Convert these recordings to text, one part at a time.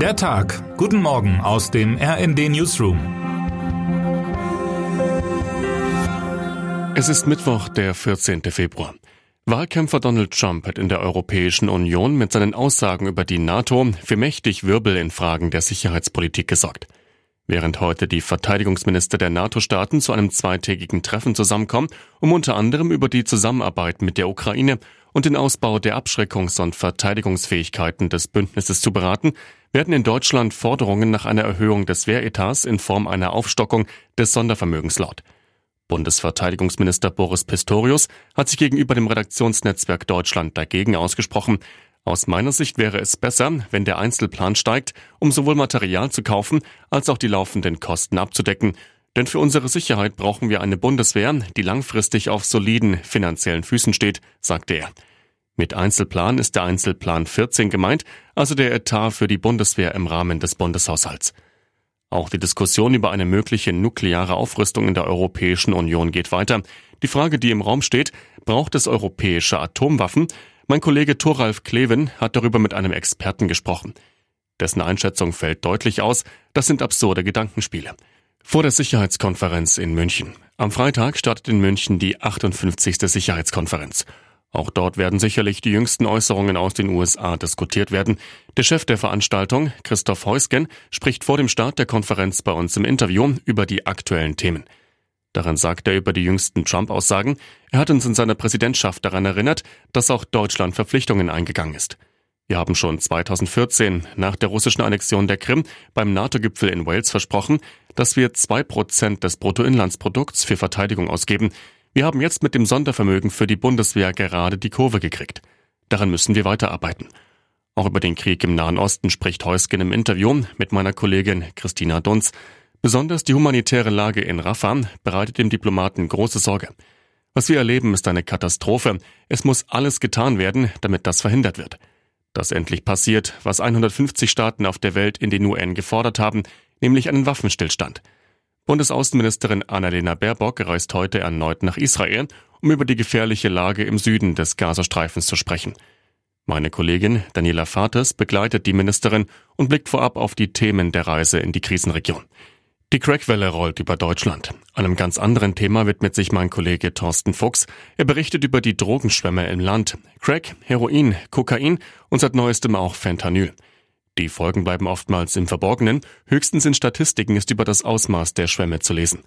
Der Tag. Guten Morgen aus dem RND Newsroom. Es ist Mittwoch, der 14. Februar. Wahlkämpfer Donald Trump hat in der Europäischen Union mit seinen Aussagen über die NATO für mächtig Wirbel in Fragen der Sicherheitspolitik gesorgt. Während heute die Verteidigungsminister der NATO-Staaten zu einem zweitägigen Treffen zusammenkommen, um unter anderem über die Zusammenarbeit mit der Ukraine und den Ausbau der Abschreckungs- und Verteidigungsfähigkeiten des Bündnisses zu beraten, werden in Deutschland Forderungen nach einer Erhöhung des Wehretats in Form einer Aufstockung des Sondervermögens laut. Bundesverteidigungsminister Boris Pistorius hat sich gegenüber dem Redaktionsnetzwerk Deutschland dagegen ausgesprochen. Aus meiner Sicht wäre es besser, wenn der Einzelplan steigt, um sowohl Material zu kaufen als auch die laufenden Kosten abzudecken. Denn für unsere Sicherheit brauchen wir eine Bundeswehr, die langfristig auf soliden finanziellen Füßen steht, sagte er. Mit Einzelplan ist der Einzelplan 14 gemeint, also der Etat für die Bundeswehr im Rahmen des Bundeshaushalts. Auch die Diskussion über eine mögliche nukleare Aufrüstung in der Europäischen Union geht weiter. Die Frage, die im Raum steht, braucht es europäische Atomwaffen? Mein Kollege Thoralf Kleven hat darüber mit einem Experten gesprochen. Dessen Einschätzung fällt deutlich aus, das sind absurde Gedankenspiele. Vor der Sicherheitskonferenz in München. Am Freitag startet in München die 58. Sicherheitskonferenz. Auch dort werden sicherlich die jüngsten Äußerungen aus den USA diskutiert werden. Der Chef der Veranstaltung, Christoph Heusgen, spricht vor dem Start der Konferenz bei uns im Interview über die aktuellen Themen. Darin sagt er über die jüngsten Trump-Aussagen, er hat uns in seiner Präsidentschaft daran erinnert, dass auch Deutschland Verpflichtungen eingegangen ist. Wir haben schon 2014 nach der russischen Annexion der Krim beim NATO-Gipfel in Wales versprochen, dass wir zwei Prozent des Bruttoinlandsprodukts für Verteidigung ausgeben. Wir haben jetzt mit dem Sondervermögen für die Bundeswehr gerade die Kurve gekriegt. Daran müssen wir weiterarbeiten. Auch über den Krieg im Nahen Osten spricht Heusgen im Interview mit meiner Kollegin Christina Dunz. Besonders die humanitäre Lage in Rafah bereitet dem Diplomaten große Sorge. Was wir erleben, ist eine Katastrophe. Es muss alles getan werden, damit das verhindert wird dass endlich passiert, was 150 Staaten auf der Welt in den UN gefordert haben, nämlich einen Waffenstillstand. Bundesaußenministerin Annalena Baerbock reist heute erneut nach Israel, um über die gefährliche Lage im Süden des Gazastreifens zu sprechen. Meine Kollegin Daniela Vates begleitet die Ministerin und blickt vorab auf die Themen der Reise in die Krisenregion. Die Crackwelle rollt über Deutschland. Einem ganz anderen Thema widmet sich mein Kollege Thorsten Fuchs. Er berichtet über die Drogenschwämme im Land. Crack, Heroin, Kokain und seit neuestem auch Fentanyl. Die Folgen bleiben oftmals im Verborgenen. Höchstens in Statistiken ist über das Ausmaß der Schwämme zu lesen.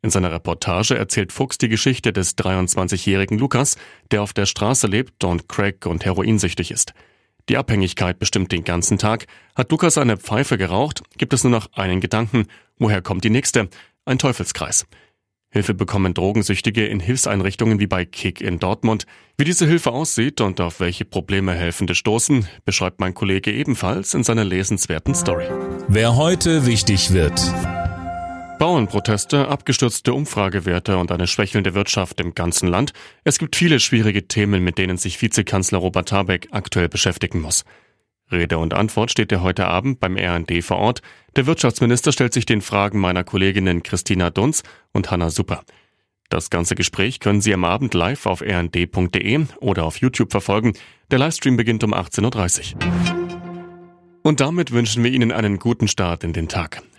In seiner Reportage erzählt Fuchs die Geschichte des 23-jährigen Lukas, der auf der Straße lebt und Crack und Heroinsüchtig ist. Die Abhängigkeit bestimmt den ganzen Tag. Hat Lukas eine Pfeife geraucht, gibt es nur noch einen Gedanken. Woher kommt die nächste? Ein Teufelskreis. Hilfe bekommen Drogensüchtige in Hilfseinrichtungen wie bei Kick in Dortmund. Wie diese Hilfe aussieht und auf welche Probleme Helfende stoßen, beschreibt mein Kollege ebenfalls in seiner lesenswerten Story. Wer heute wichtig wird. Bauernproteste, abgestürzte Umfragewerte und eine schwächelnde Wirtschaft im ganzen Land. Es gibt viele schwierige Themen, mit denen sich Vizekanzler Robert Habeck aktuell beschäftigen muss. Rede und Antwort steht er heute Abend beim RND vor Ort. Der Wirtschaftsminister stellt sich den Fragen meiner Kolleginnen Christina Dunz und Hanna Super. Das ganze Gespräch können Sie am Abend live auf rnd.de oder auf YouTube verfolgen. Der Livestream beginnt um 18.30 Uhr. Und damit wünschen wir Ihnen einen guten Start in den Tag.